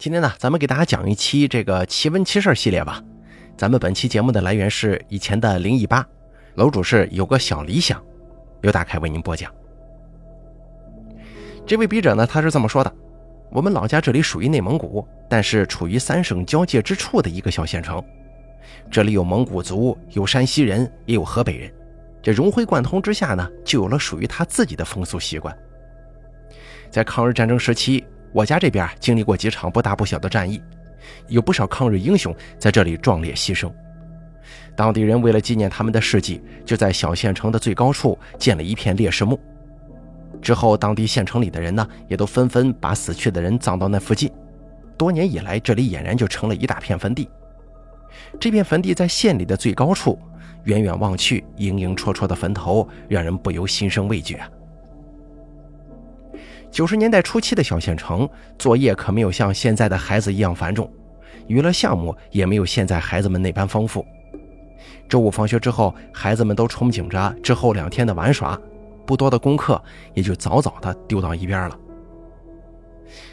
今天呢，咱们给大家讲一期这个奇闻奇事系列吧。咱们本期节目的来源是以前的零一八，楼主是有个小理想，由大凯为您播讲。这位笔者呢，他是这么说的：我们老家这里属于内蒙古，但是处于三省交界之处的一个小县城。这里有蒙古族，有山西人，也有河北人。这融会贯通之下呢，就有了属于他自己的风俗习惯。在抗日战争时期。我家这边经历过几场不大不小的战役，有不少抗日英雄在这里壮烈牺牲。当地人为了纪念他们的事迹，就在小县城的最高处建了一片烈士墓。之后，当地县城里的人呢，也都纷纷把死去的人葬到那附近。多年以来，这里俨然就成了一大片坟地。这片坟地在县里的最高处，远远望去，影影绰绰的坟头，让人不由心生畏惧啊。九十年代初期的小县城，作业可没有像现在的孩子一样繁重，娱乐项目也没有现在孩子们那般丰富。周五放学之后，孩子们都憧憬着之后两天的玩耍，不多的功课也就早早的丢到一边了。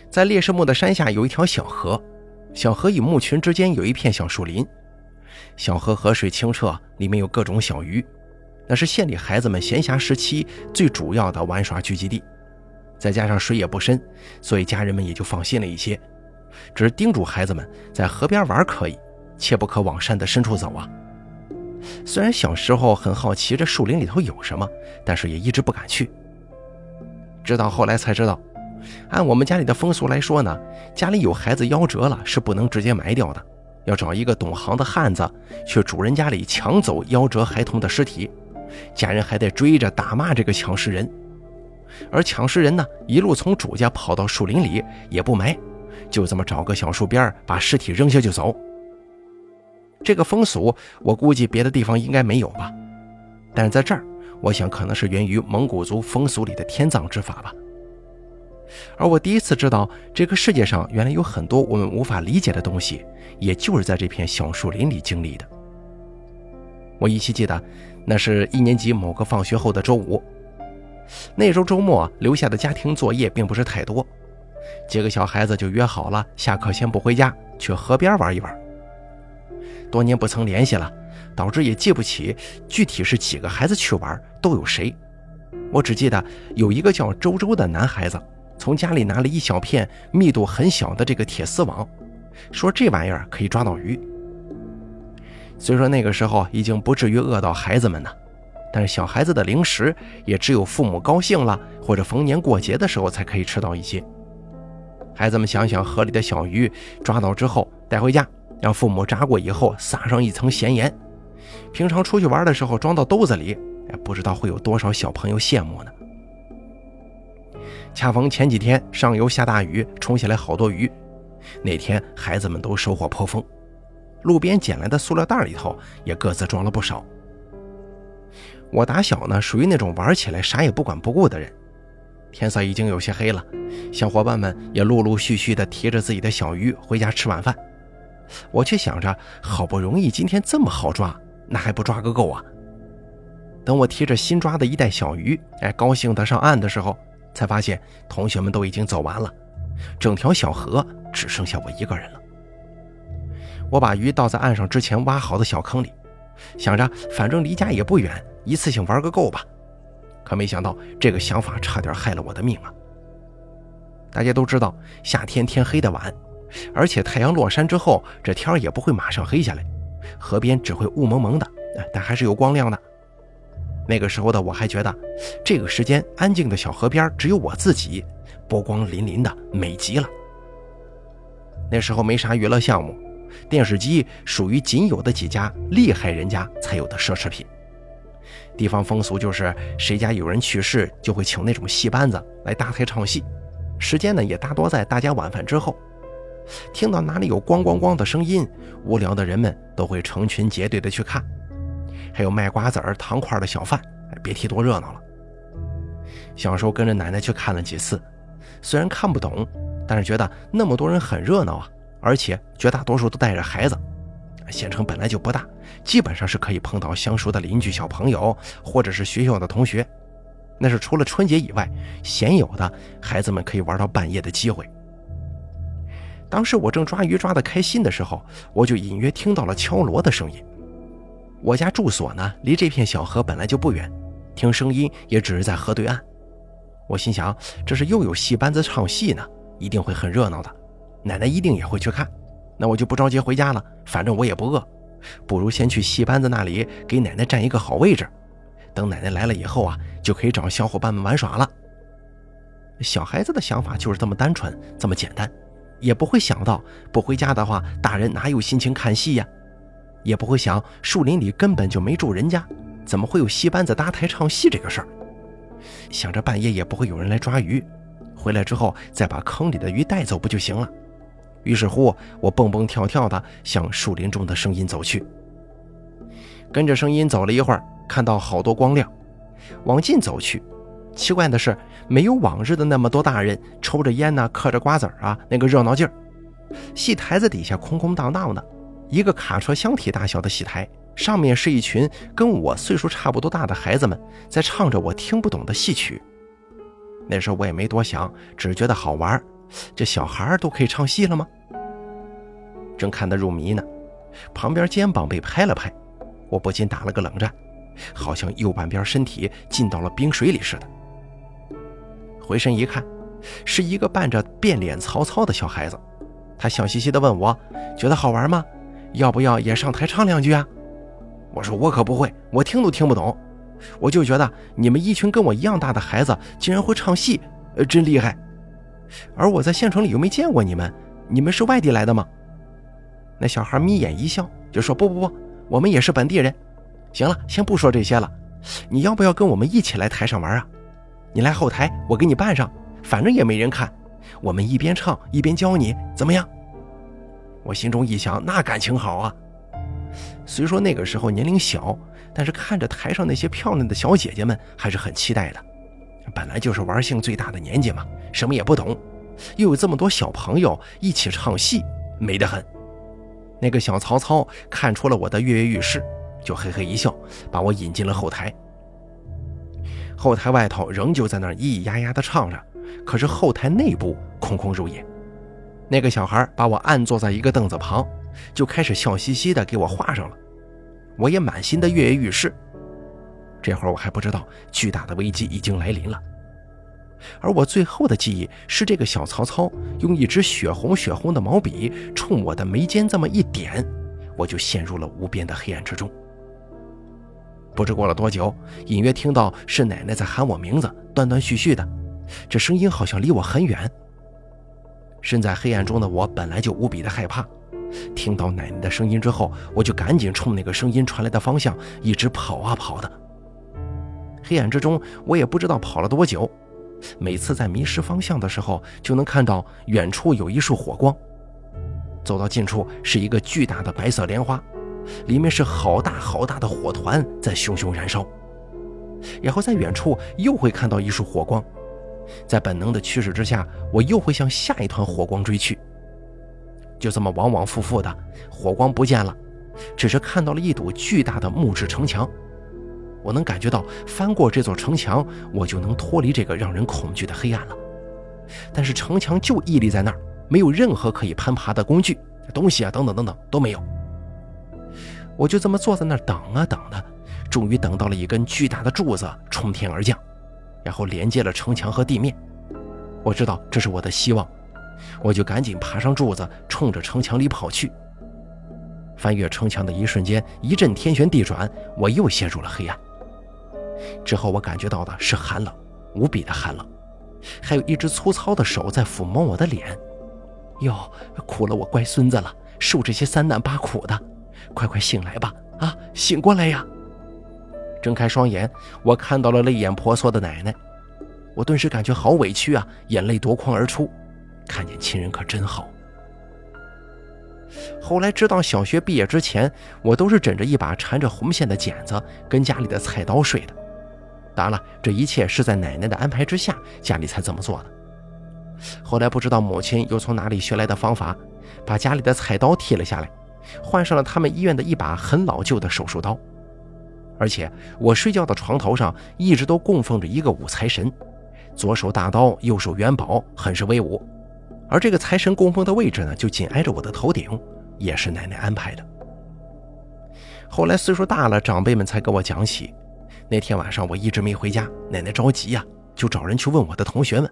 在烈士墓的山下有一条小河，小河与墓群之间有一片小树林，小河河水清澈，里面有各种小鱼，那是县里孩子们闲暇时期最主要的玩耍聚集地。再加上水也不深，所以家人们也就放心了一些，只是叮嘱孩子们在河边玩可以，切不可往山的深处走啊。虽然小时候很好奇这树林里头有什么，但是也一直不敢去。直到后来才知道，按我们家里的风俗来说呢，家里有孩子夭折了是不能直接埋掉的，要找一个懂行的汉子去主人家里抢走夭折孩童的尸体，家人还得追着打骂这个抢尸人。而抢尸人呢，一路从主家跑到树林里，也不埋，就这么找个小树边把尸体扔下就走。这个风俗，我估计别的地方应该没有吧，但是在这儿，我想可能是源于蒙古族风俗里的天葬之法吧。而我第一次知道，这个世界上原来有很多我们无法理解的东西，也就是在这片小树林里经历的。我依稀记得，那是一年级某个放学后的周五。那周周末留下的家庭作业并不是太多，几个小孩子就约好了下课先不回家，去河边玩一玩。多年不曾联系了，导致也记不起具体是几个孩子去玩，都有谁。我只记得有一个叫周周的男孩子，从家里拿了一小片密度很小的这个铁丝网，说这玩意儿可以抓到鱼。虽说那个时候已经不至于饿到孩子们呢。但是小孩子的零食也只有父母高兴了或者逢年过节的时候才可以吃到一些。孩子们想想，河里的小鱼抓到之后带回家，让父母炸过以后撒上一层咸盐，平常出去玩的时候装到兜子里，不知道会有多少小朋友羡慕呢。恰逢前几天上游下大雨，冲下来好多鱼，那天孩子们都收获颇丰，路边捡来的塑料袋里头也各自装了不少。我打小呢，属于那种玩起来啥也不管不顾的人。天色已经有些黑了，小伙伴们也陆陆续续的提着自己的小鱼回家吃晚饭。我却想着，好不容易今天这么好抓，那还不抓个够啊！等我提着新抓的一袋小鱼，哎，高兴的上岸的时候，才发现同学们都已经走完了，整条小河只剩下我一个人了。我把鱼倒在岸上之前挖好的小坑里，想着反正离家也不远。一次性玩个够吧，可没想到这个想法差点害了我的命啊！大家都知道，夏天天黑的晚，而且太阳落山之后，这天也不会马上黑下来，河边只会雾蒙蒙的，但还是有光亮的。那个时候的我还觉得，这个时间安静的小河边只有我自己，波光粼粼的，美极了。那时候没啥娱乐项目，电视机属于仅有的几家厉害人家才有的奢侈品。地方风俗就是，谁家有人去世，就会请那种戏班子来搭台唱戏，时间呢也大多在大家晚饭之后。听到哪里有咣咣咣的声音，无聊的人们都会成群结队的去看。还有卖瓜子儿、糖块的小贩，别提多热闹了。小时候跟着奶奶去看了几次，虽然看不懂，但是觉得那么多人很热闹啊，而且绝大多数都带着孩子。县城本来就不大，基本上是可以碰到相熟的邻居小朋友，或者是学校的同学。那是除了春节以外，鲜有的孩子们可以玩到半夜的机会。当时我正抓鱼抓得开心的时候，我就隐约听到了敲锣的声音。我家住所呢，离这片小河本来就不远，听声音也只是在河对岸。我心想，这是又有戏班子唱戏呢，一定会很热闹的，奶奶一定也会去看。那我就不着急回家了，反正我也不饿，不如先去戏班子那里给奶奶占一个好位置，等奶奶来了以后啊，就可以找小伙伴们玩耍了。小孩子的想法就是这么单纯，这么简单，也不会想到不回家的话，大人哪有心情看戏呀？也不会想树林里根本就没住人家，怎么会有戏班子搭台唱戏这个事儿？想着半夜也不会有人来抓鱼，回来之后再把坑里的鱼带走不就行了？于是乎，我蹦蹦跳跳地向树林中的声音走去。跟着声音走了一会儿，看到好多光亮，往近走去。奇怪的是，没有往日的那么多大人抽着烟呢，嗑着瓜子啊，那个热闹劲儿。戏台子底下空空荡荡的。一个卡车箱体大小的戏台，上面是一群跟我岁数差不多大的孩子们，在唱着我听不懂的戏曲。那时候我也没多想，只觉得好玩。这小孩都可以唱戏了吗？正看得入迷呢，旁边肩膀被拍了拍，我不禁打了个冷战，好像右半边身体浸到了冰水里似的。回身一看，是一个扮着变脸曹操的小孩子，他笑嘻嘻地问我：“觉得好玩吗？”要不要也上台唱两句啊？我说我可不会，我听都听不懂。我就觉得你们一群跟我一样大的孩子竟然会唱戏，呃，真厉害。而我在县城里又没见过你们，你们是外地来的吗？那小孩眯眼一笑，就说不不不，我们也是本地人。行了，先不说这些了，你要不要跟我们一起来台上玩啊？你来后台，我给你扮上，反正也没人看，我们一边唱一边教你，怎么样？我心中一想，那感情好啊！虽说那个时候年龄小，但是看着台上那些漂亮的小姐姐们，还是很期待的。本来就是玩性最大的年纪嘛，什么也不懂，又有这么多小朋友一起唱戏，美得很。那个小曹操看出了我的跃跃欲试，就嘿嘿一笑，把我引进了后台。后台外头仍旧在那儿咿咿呀呀的唱着，可是后台内部空空如也。那个小孩把我按坐在一个凳子旁，就开始笑嘻嘻的给我画上了。我也满心的跃跃欲试。这会儿我还不知道巨大的危机已经来临了。而我最后的记忆是，这个小曹操用一支血红血红的毛笔冲我的眉间这么一点，我就陷入了无边的黑暗之中。不知过了多久，隐约听到是奶奶在喊我名字，断断续续的，这声音好像离我很远。身在黑暗中的我本来就无比的害怕，听到奶奶的声音之后，我就赶紧冲那个声音传来的方向一直跑啊跑的。黑暗之中，我也不知道跑了多久，每次在迷失方向的时候，就能看到远处有一束火光。走到近处是一个巨大的白色莲花，里面是好大好大的火团在熊熊燃烧。然后在远处又会看到一束火光。在本能的驱使之下，我又会向下一团火光追去。就这么往往复复的，火光不见了，只是看到了一堵巨大的木质城墙。我能感觉到，翻过这座城墙，我就能脱离这个让人恐惧的黑暗了。但是城墙就屹立在那儿，没有任何可以攀爬的工具、东西啊，等等等等都没有。我就这么坐在那儿等啊等的，终于等到了一根巨大的柱子冲天而降。然后连接了城墙和地面，我知道这是我的希望，我就赶紧爬上柱子，冲着城墙里跑去。翻越城墙的一瞬间，一阵天旋地转，我又陷入了黑暗。之后我感觉到的是寒冷，无比的寒冷，还有一只粗糙的手在抚摸我的脸。哟，苦了我乖孙子了，受这些三难八苦的，快快醒来吧！啊，醒过来呀！睁开双眼，我看到了泪眼婆娑的奶奶，我顿时感觉好委屈啊，眼泪夺眶而出。看见亲人可真好。后来直到小学毕业之前，我都是枕着一把缠着红线的剪子跟家里的菜刀睡的。当然了，这一切是在奶奶的安排之下，家里才这么做的。后来不知道母亲又从哪里学来的方法，把家里的菜刀剃了下来，换上了他们医院的一把很老旧的手术刀。而且我睡觉的床头上一直都供奉着一个五财神，左手大刀，右手元宝，很是威武。而这个财神供奉的位置呢，就紧挨着我的头顶，也是奶奶安排的。后来岁数大了，长辈们才给我讲起，那天晚上我一直没回家，奶奶着急呀，就找人去问我的同学们。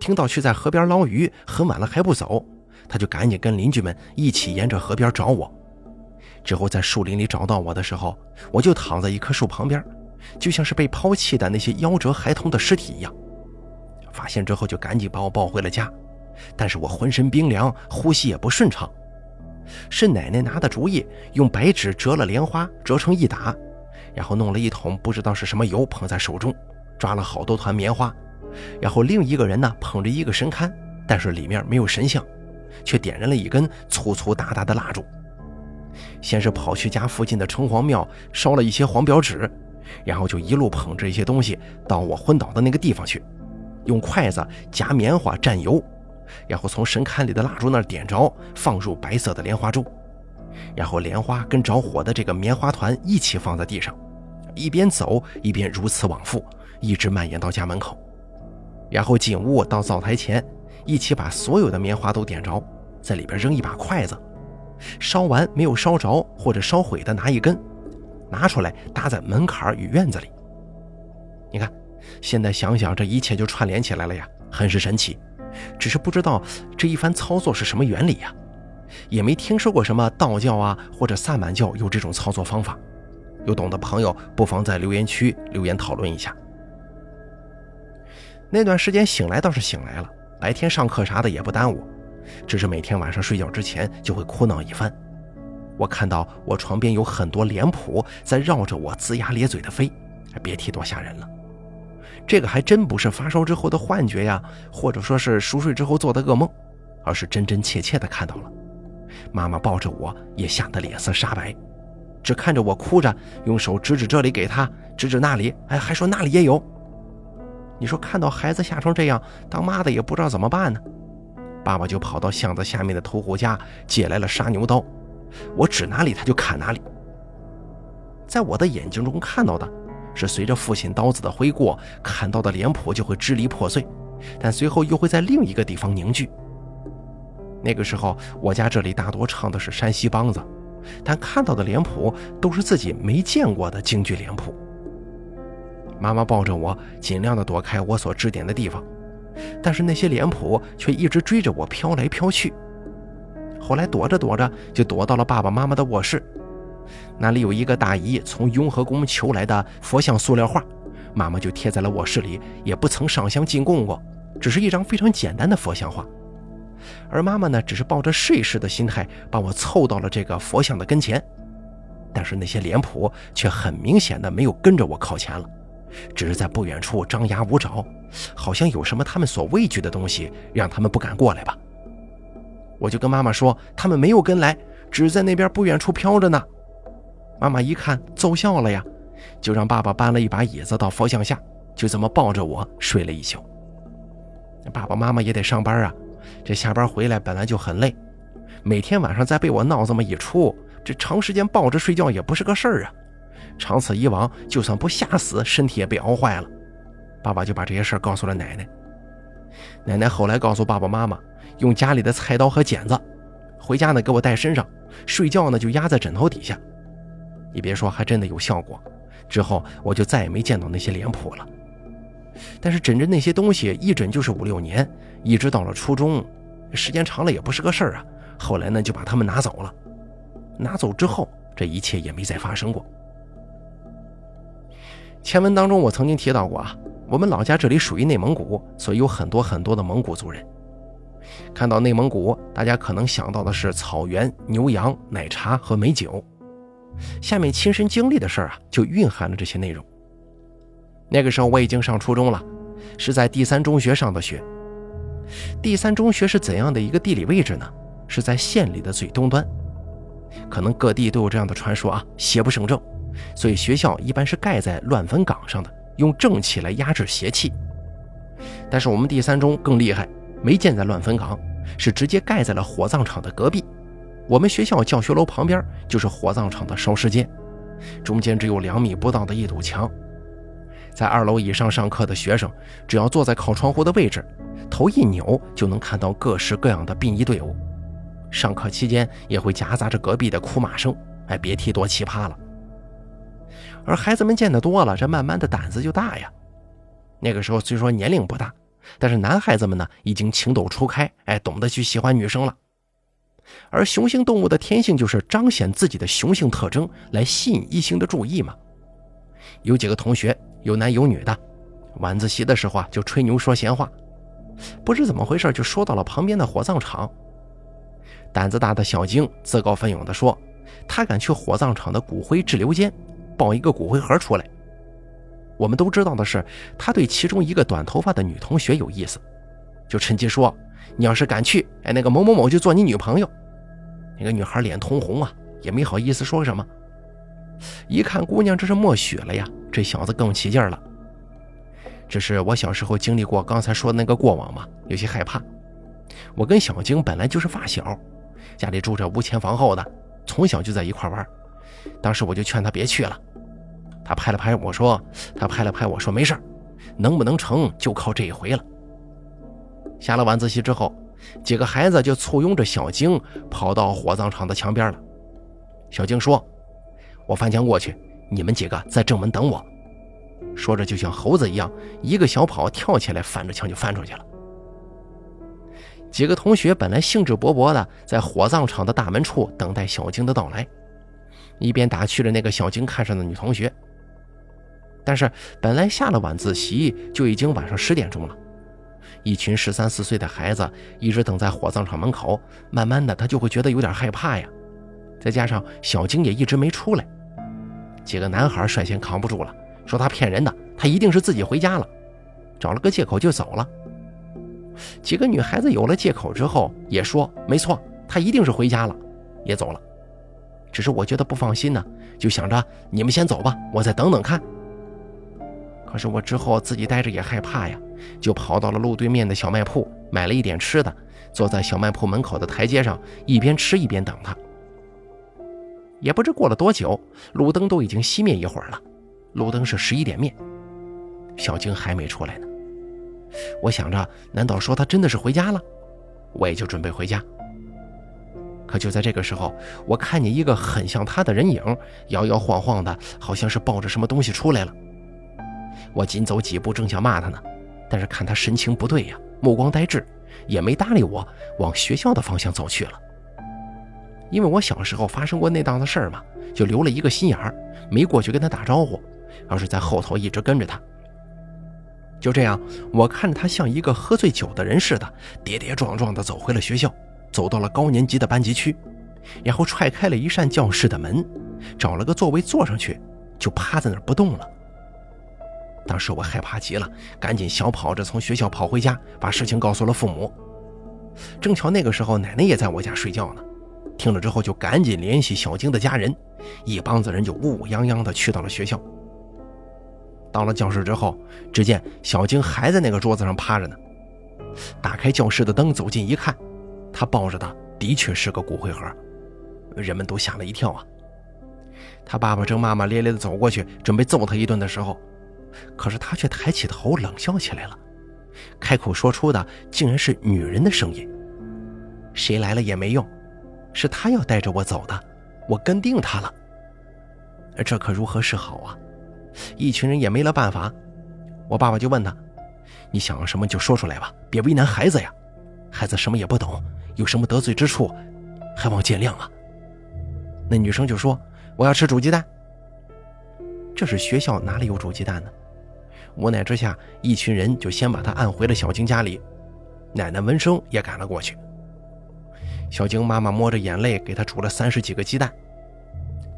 听到去在河边捞鱼，很晚了还不走，他就赶紧跟邻居们一起沿着河边找我。之后在树林里找到我的时候，我就躺在一棵树旁边，就像是被抛弃的那些夭折孩童的尸体一样。发现之后就赶紧把我抱回了家。但是我浑身冰凉，呼吸也不顺畅。是奶奶拿的主意，用白纸折了莲花，折成一打，然后弄了一桶不知道是什么油，捧在手中，抓了好多团棉花，然后另一个人呢捧着一个神龛，但是里面没有神像，却点燃了一根粗粗大大的蜡烛。先是跑去家附近的城隍庙烧了一些黄表纸，然后就一路捧着一些东西到我昏倒的那个地方去，用筷子夹棉花蘸油。然后从神龛里的蜡烛那儿点着，放入白色的莲花粥，然后莲花跟着火的这个棉花团一起放在地上，一边走一边如此往复，一直蔓延到家门口。然后进屋到灶台前，一起把所有的棉花都点着，在里边扔一把筷子，烧完没有烧着或者烧毁的拿一根，拿出来搭在门槛与院子里。你看，现在想想这一切就串联起来了呀，很是神奇。只是不知道这一番操作是什么原理呀，也没听说过什么道教啊或者萨满教有这种操作方法。有懂的朋友不妨在留言区留言讨论一下。那段时间醒来倒是醒来了，白天上课啥的也不耽误，只是每天晚上睡觉之前就会哭闹一番。我看到我床边有很多脸谱在绕着我龇牙咧嘴的飞，别提多吓人了。这个还真不是发烧之后的幻觉呀，或者说是熟睡之后做的噩梦，而是真真切切的看到了。妈妈抱着我，也吓得脸色煞白，只看着我哭着，用手指指这里给他，指指那里，哎，还说那里也有。你说看到孩子吓成这样，当妈的也不知道怎么办呢？爸爸就跑到巷子下面的屠户家借来了杀牛刀，我指哪里他就砍哪里。在我的眼睛中看到的。是随着父亲刀子的挥过，砍到的脸谱就会支离破碎，但随后又会在另一个地方凝聚。那个时候，我家这里大多唱的是山西梆子，但看到的脸谱都是自己没见过的京剧脸谱。妈妈抱着我，尽量的躲开我所指点的地方，但是那些脸谱却一直追着我飘来飘去。后来躲着躲着，就躲到了爸爸妈妈的卧室。那里有一个大姨从雍和宫求来的佛像塑料画，妈妈就贴在了卧室里，也不曾上香进贡过，只是一张非常简单的佛像画。而妈妈呢，只是抱着试一试的心态，把我凑到了这个佛像的跟前。但是那些脸谱却很明显的没有跟着我靠前了，只是在不远处张牙舞爪，好像有什么他们所畏惧的东西，让他们不敢过来吧。我就跟妈妈说，他们没有跟来，只在那边不远处飘着呢。妈妈一看奏效了呀，就让爸爸搬了一把椅子到佛像下，就这么抱着我睡了一宿。爸爸妈妈也得上班啊，这下班回来本来就很累，每天晚上再被我闹这么一出，这长时间抱着睡觉也不是个事儿啊。长此以往，就算不吓死，身体也被熬坏了。爸爸就把这些事儿告诉了奶奶。奶奶后来告诉爸爸妈妈，用家里的菜刀和剪子，回家呢给我带身上，睡觉呢就压在枕头底下。你别说，还真的有效果。之后我就再也没见到那些脸谱了。但是枕着那些东西一枕就是五六年，一直到了初中，时间长了也不是个事儿啊。后来呢，就把他们拿走了。拿走之后，这一切也没再发生过。前文当中我曾经提到过啊，我们老家这里属于内蒙古，所以有很多很多的蒙古族人。看到内蒙古，大家可能想到的是草原、牛羊、奶茶和美酒。下面亲身经历的事儿啊，就蕴含了这些内容。那个时候我已经上初中了，是在第三中学上的学。第三中学是怎样的一个地理位置呢？是在县里的最东端。可能各地都有这样的传说啊，邪不胜正，所以学校一般是盖在乱坟岗上的，用正气来压制邪气。但是我们第三中更厉害，没建在乱坟岗，是直接盖在了火葬场的隔壁。我们学校教学楼旁边就是火葬场的烧尸间，中间只有两米不到的一堵墙。在二楼以上上课的学生，只要坐在靠窗户的位置，头一扭就能看到各式各样的殡仪队伍。上课期间也会夹杂着隔壁的哭骂声，哎，别提多奇葩了。而孩子们见得多了，这慢慢的胆子就大呀。那个时候虽说年龄不大，但是男孩子们呢已经情窦初开，哎，懂得去喜欢女生了。而雄性动物的天性就是彰显自己的雄性特征，来吸引异性的注意嘛。有几个同学有男有女的，晚自习的时候啊就吹牛说闲话，不知怎么回事就说到了旁边的火葬场。胆子大的小晶自告奋勇地说，他敢去火葬场的骨灰滞留间抱一个骨灰盒出来。我们都知道的是，他对其中一个短头发的女同学有意思，就趁机说：“你要是敢去，哎，那个某某某就做你女朋友。”那个女孩脸通红啊，也没好意思说什么。一看姑娘这是默许了呀，这小子更起劲了。只是我小时候经历过刚才说的那个过往嘛，有些害怕。我跟小晶本来就是发小，家里住着屋前房后的，从小就在一块玩。当时我就劝他别去了。他拍了拍我说：“他拍了拍我说没事能不能成就靠这一回了。”下了晚自习之后，几个孩子就簇拥着小晶跑到火葬场的墙边了。小晶说：“我翻墙过去，你们几个在正门等我。”说着就像猴子一样，一个小跑跳起来，翻着墙就翻出去了。几个同学本来兴致勃勃的在火葬场的大门处等待小晶的到来，一边打趣着那个小晶看上的女同学。但是本来下了晚自习就已经晚上十点钟了，一群十三四岁的孩子一直等在火葬场门口，慢慢的他就会觉得有点害怕呀。再加上小晶也一直没出来，几个男孩率先扛不住了，说他骗人的，他一定是自己回家了，找了个借口就走了。几个女孩子有了借口之后也说没错，他一定是回家了，也走了。只是我觉得不放心呢，就想着你们先走吧，我再等等看。可是我之后自己待着也害怕呀，就跑到了路对面的小卖铺，买了一点吃的，坐在小卖铺门口的台阶上，一边吃一边等他。也不知过了多久，路灯都已经熄灭一会儿了，路灯是十一点灭，小晶还没出来呢。我想着，难道说她真的是回家了？我也就准备回家。可就在这个时候，我看见一个很像她的人影，摇摇晃晃的，好像是抱着什么东西出来了。我紧走几步，正想骂她呢，但是看她神情不对呀，目光呆滞，也没搭理我，往学校的方向走去了。因为我小时候发生过那档子事儿嘛，就留了一个心眼儿，没过去跟他打招呼，而是在后头一直跟着他。就这样，我看着他像一个喝醉酒的人似的，跌跌撞撞地走回了学校，走到了高年级的班级区，然后踹开了一扇教室的门，找了个座位坐上去，就趴在那儿不动了。当时我害怕极了，赶紧小跑着从学校跑回家，把事情告诉了父母。正巧那个时候奶奶也在我家睡觉呢，听了之后就赶紧联系小晶的家人，一帮子人就乌乌泱泱的去到了学校。到了教室之后，只见小晶还在那个桌子上趴着呢。打开教室的灯，走近一看，他抱着的的确是个骨灰盒，人们都吓了一跳啊。他爸爸正骂骂咧咧的走过去，准备揍他一顿的时候。可是他却抬起头冷笑起来了，开口说出的竟然是女人的声音。谁来了也没用，是他要带着我走的，我跟定他了。这可如何是好啊？一群人也没了办法。我爸爸就问他：“你想要什么就说出来吧，别为难孩子呀。孩子什么也不懂，有什么得罪之处，还望见谅啊。”那女生就说：“我要吃煮鸡蛋。”这是学校哪里有煮鸡蛋呢？无奈之下，一群人就先把他按回了小晶家里。奶奶闻声也赶了过去。小晶妈妈摸着眼泪，给他煮了三十几个鸡蛋。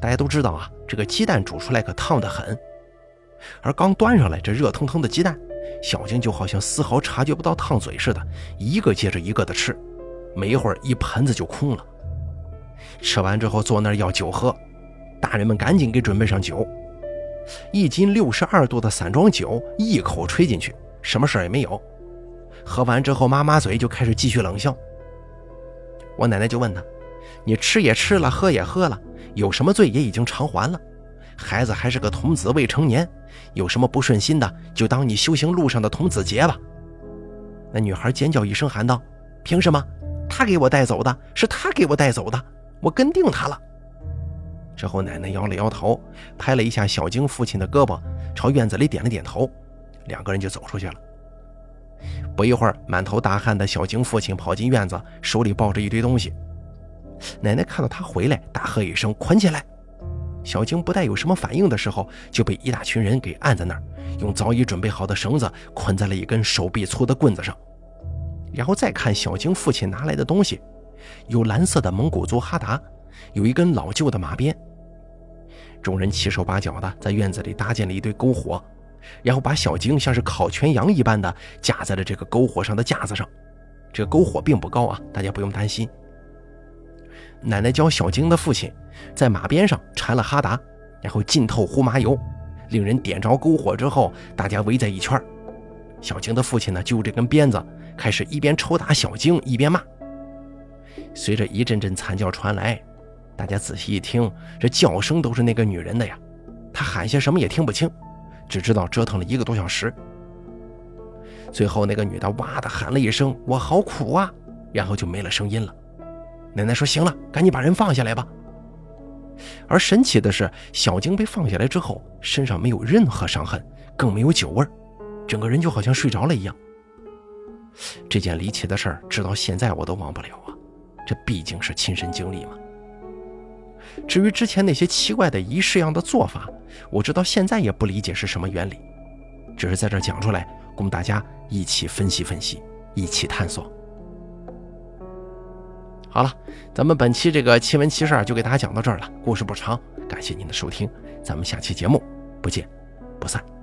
大家都知道啊，这个鸡蛋煮出来可烫得很。而刚端上来这热腾腾的鸡蛋，小晶就好像丝毫察觉不到烫嘴似的，一个接着一个的吃。没一会儿，一盆子就空了。吃完之后，坐那儿要酒喝，大人们赶紧给准备上酒。一斤六十二度的散装酒，一口吹进去，什么事也没有。喝完之后，抹抹嘴，就开始继续冷笑。我奶奶就问他：“你吃也吃了，喝也喝了，有什么罪也已经偿还了，孩子还是个童子，未成年，有什么不顺心的，就当你修行路上的童子劫吧。”那女孩尖叫一声，喊道：“凭什么？他给我带走的，是他给我带走的，我跟定他了。”之后，奶奶摇了摇头，拍了一下小晶父亲的胳膊，朝院子里点了点头，两个人就走出去了。不一会儿，满头大汗的小晶父亲跑进院子，手里抱着一堆东西。奶奶看到他回来，大喝一声：“捆起来！”小晶不待有什么反应的时候，就被一大群人给按在那儿，用早已准备好的绳子捆在了一根手臂粗的棍子上。然后再看小晶父亲拿来的东西，有蓝色的蒙古族哈达，有一根老旧的马鞭。众人七手八脚的在院子里搭建了一堆篝火，然后把小晶像是烤全羊一般的架在了这个篝火上的架子上。这个篝火并不高啊，大家不用担心。奶奶教小晶的父亲在马鞭上缠了哈达，然后浸透胡麻油，令人点着篝火之后，大家围在一圈。小晶的父亲呢，就这根鞭子开始一边抽打小晶，一边骂。随着一阵阵惨叫传来。大家仔细一听，这叫声都是那个女人的呀。她喊些什么也听不清，只知道折腾了一个多小时。最后，那个女的哇的喊了一声：“我好苦啊！”然后就没了声音了。奶奶说：“行了，赶紧把人放下来吧。”而神奇的是，小晶被放下来之后，身上没有任何伤痕，更没有酒味整个人就好像睡着了一样。这件离奇的事儿，直到现在我都忘不了啊！这毕竟是亲身经历嘛。至于之前那些奇怪的仪式样的做法，我直到现在也不理解是什么原理，只是在这讲出来，供大家一起分析分析，一起探索。好了，咱们本期这个奇闻奇事就给大家讲到这儿了，故事不长，感谢您的收听，咱们下期节目不见不散。